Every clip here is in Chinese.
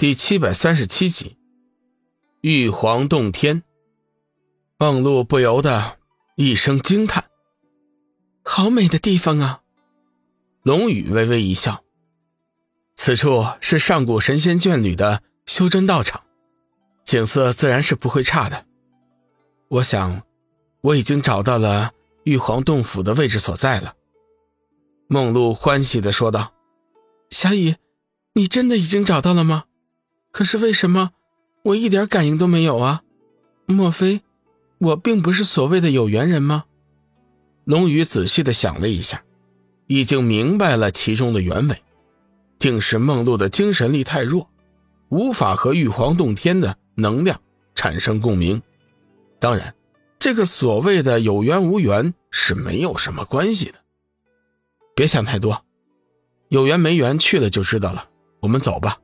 第七百三十七集，玉皇洞天。梦露不由得一声惊叹：“好美的地方啊！”龙宇微微一笑：“此处是上古神仙眷侣的修真道场，景色自然是不会差的。我想，我已经找到了玉皇洞府的位置所在了。”梦露欢喜的说道：“小雨，你真的已经找到了吗？”可是为什么我一点感应都没有啊？莫非我并不是所谓的有缘人吗？龙宇仔细的想了一下，已经明白了其中的原委，定是梦露的精神力太弱，无法和玉皇洞天的能量产生共鸣。当然，这个所谓的有缘无缘是没有什么关系的。别想太多，有缘没缘去了就知道了。我们走吧。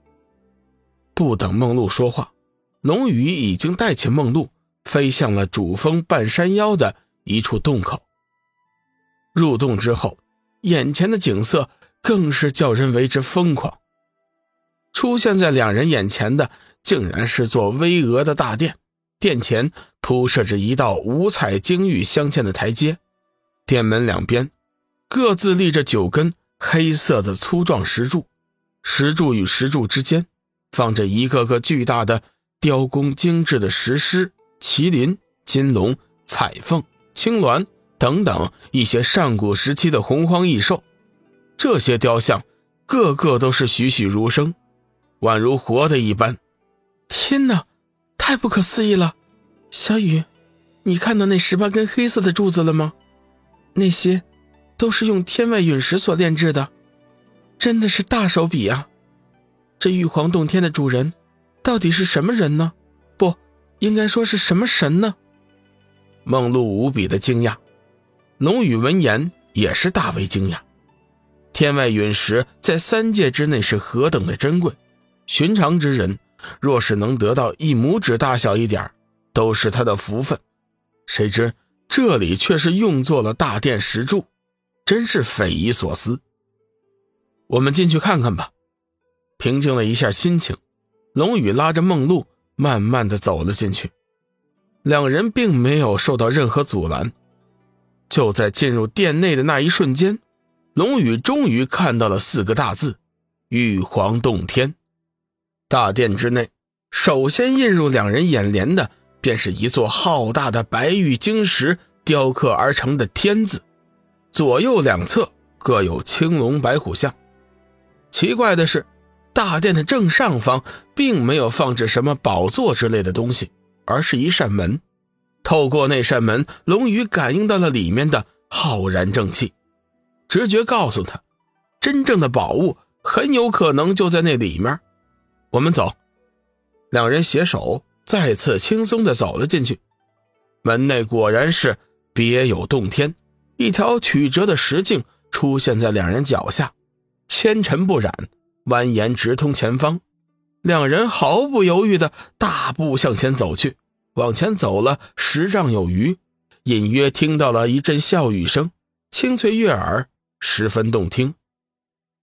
不等梦露说话，龙宇已经带起梦露飞向了主峰半山腰的一处洞口。入洞之后，眼前的景色更是叫人为之疯狂。出现在两人眼前的，竟然是座巍峨的大殿，殿前铺设着一道五彩晶玉镶嵌的台阶，殿门两边各自立着九根黑色的粗壮石柱，石柱与石柱之间。放着一个个巨大的、雕工精致的石狮、麒麟、金龙、彩凤、青鸾等等一些上古时期的洪荒异兽，这些雕像个个都是栩栩如生，宛如活的一般。天哪，太不可思议了！小雨，你看到那十八根黑色的柱子了吗？那些都是用天外陨石所炼制的，真的是大手笔啊！这玉皇洞天的主人，到底是什么人呢？不应该说是什么神呢？梦露无比的惊讶，龙宇闻言也是大为惊讶。天外陨石在三界之内是何等的珍贵，寻常之人若是能得到一拇指大小一点都是他的福分。谁知这里却是用作了大殿石柱，真是匪夷所思。我们进去看看吧。平静了一下心情，龙宇拉着梦露慢慢的走了进去。两人并没有受到任何阻拦。就在进入殿内的那一瞬间，龙宇终于看到了四个大字：“玉皇洞天”。大殿之内，首先映入两人眼帘的，便是一座浩大的白玉晶石雕刻而成的“天”字，左右两侧各有青龙白虎像。奇怪的是。大殿的正上方并没有放置什么宝座之类的东西，而是一扇门。透过那扇门，龙宇感应到了里面的浩然正气，直觉告诉他，真正的宝物很有可能就在那里面。我们走。两人携手再次轻松的走了进去。门内果然是别有洞天，一条曲折的石径出现在两人脚下，纤尘不染。蜿蜒直通前方，两人毫不犹豫的大步向前走去。往前走了十丈有余，隐约听到了一阵笑语声，清脆悦耳，十分动听。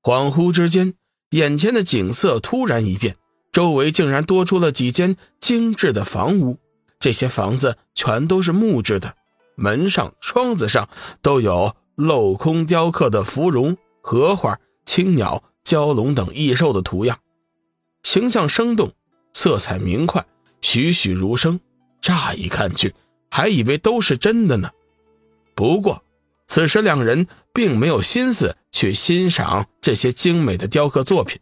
恍惚之间，眼前的景色突然一变，周围竟然多出了几间精致的房屋。这些房子全都是木质的，门上、窗子上都有镂空雕刻的芙蓉、荷花、青鸟。蛟龙等异兽的图样，形象生动，色彩明快，栩栩如生。乍一看去，还以为都是真的呢。不过，此时两人并没有心思去欣赏这些精美的雕刻作品，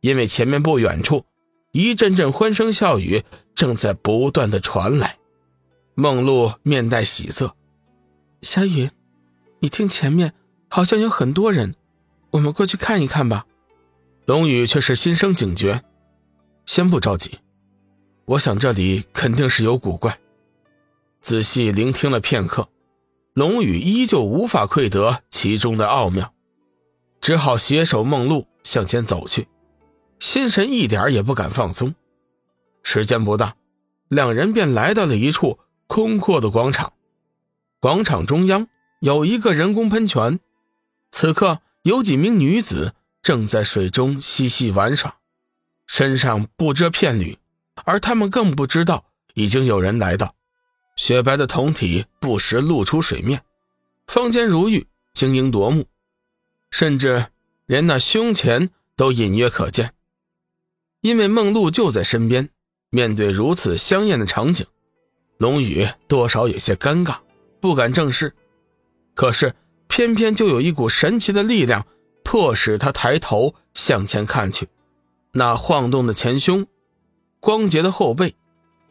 因为前面不远处，一阵阵欢声笑语正在不断的传来。梦露面带喜色：“小雨，你听，前面好像有很多人。”我们过去看一看吧。龙宇却是心生警觉，先不着急。我想这里肯定是有古怪。仔细聆听了片刻，龙宇依旧无法窥得其中的奥妙，只好携手梦露向前走去，心神一点也不敢放松。时间不大，两人便来到了一处空阔的广场。广场中央有一个人工喷泉，此刻。有几名女子正在水中嬉戏玩耍，身上不遮片缕，而他们更不知道已经有人来到。雪白的酮体不时露出水面，芳间如玉，晶莹夺目，甚至连那胸前都隐约可见。因为梦露就在身边，面对如此香艳的场景，龙宇多少有些尴尬，不敢正视。可是偏偏就有一股神奇的力量，迫使他抬头向前看去。那晃动的前胸，光洁的后背，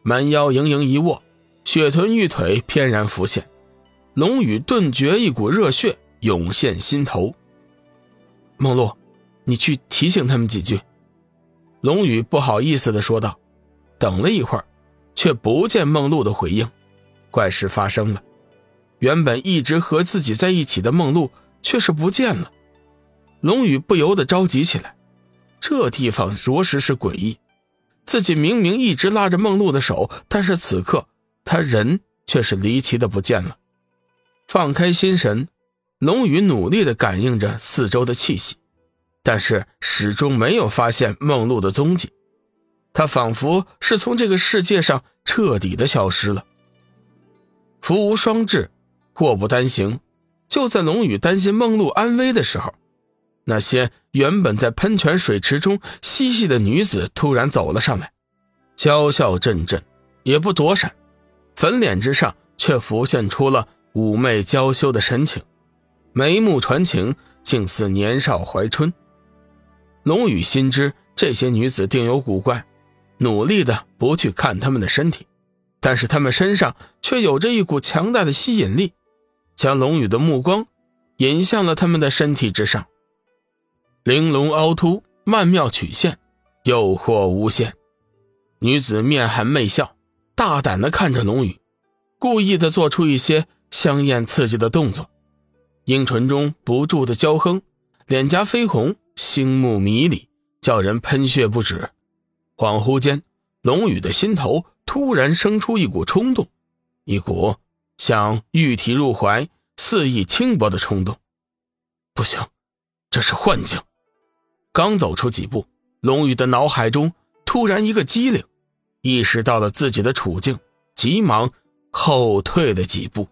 蛮腰盈盈一握。雪臀玉腿翩然浮现，龙宇顿觉一股热血涌现心头。梦露，你去提醒他们几句。龙宇不好意思的说道。等了一会儿，却不见梦露的回应。怪事发生了，原本一直和自己在一起的梦露却是不见了。龙宇不由得着急起来，这地方着实是诡异。自己明明一直拉着梦露的手，但是此刻。他人却是离奇的不见了。放开心神，龙宇努力的感应着四周的气息，但是始终没有发现梦露的踪迹。他仿佛是从这个世界上彻底的消失了。福无双至，祸不单行。就在龙宇担心梦露安危的时候，那些原本在喷泉水池中嬉戏的女子突然走了上来，娇笑阵阵，也不躲闪。粉脸之上却浮现出了妩媚娇羞的神情，眉目传情，竟似年少怀春。龙宇心知这些女子定有古怪，努力的不去看她们的身体，但是她们身上却有着一股强大的吸引力，将龙宇的目光引向了他们的身体之上。玲珑凹凸，曼妙曲线，诱惑无限。女子面含媚笑。大胆的看着龙宇，故意的做出一些香艳刺激的动作，樱唇中不住的娇哼，脸颊绯红，星目迷离，叫人喷血不止。恍惚间，龙宇的心头突然生出一股冲动，一股想玉体入怀、肆意轻薄的冲动。不行，这是幻境。刚走出几步，龙宇的脑海中突然一个机灵。意识到了自己的处境，急忙后退了几步。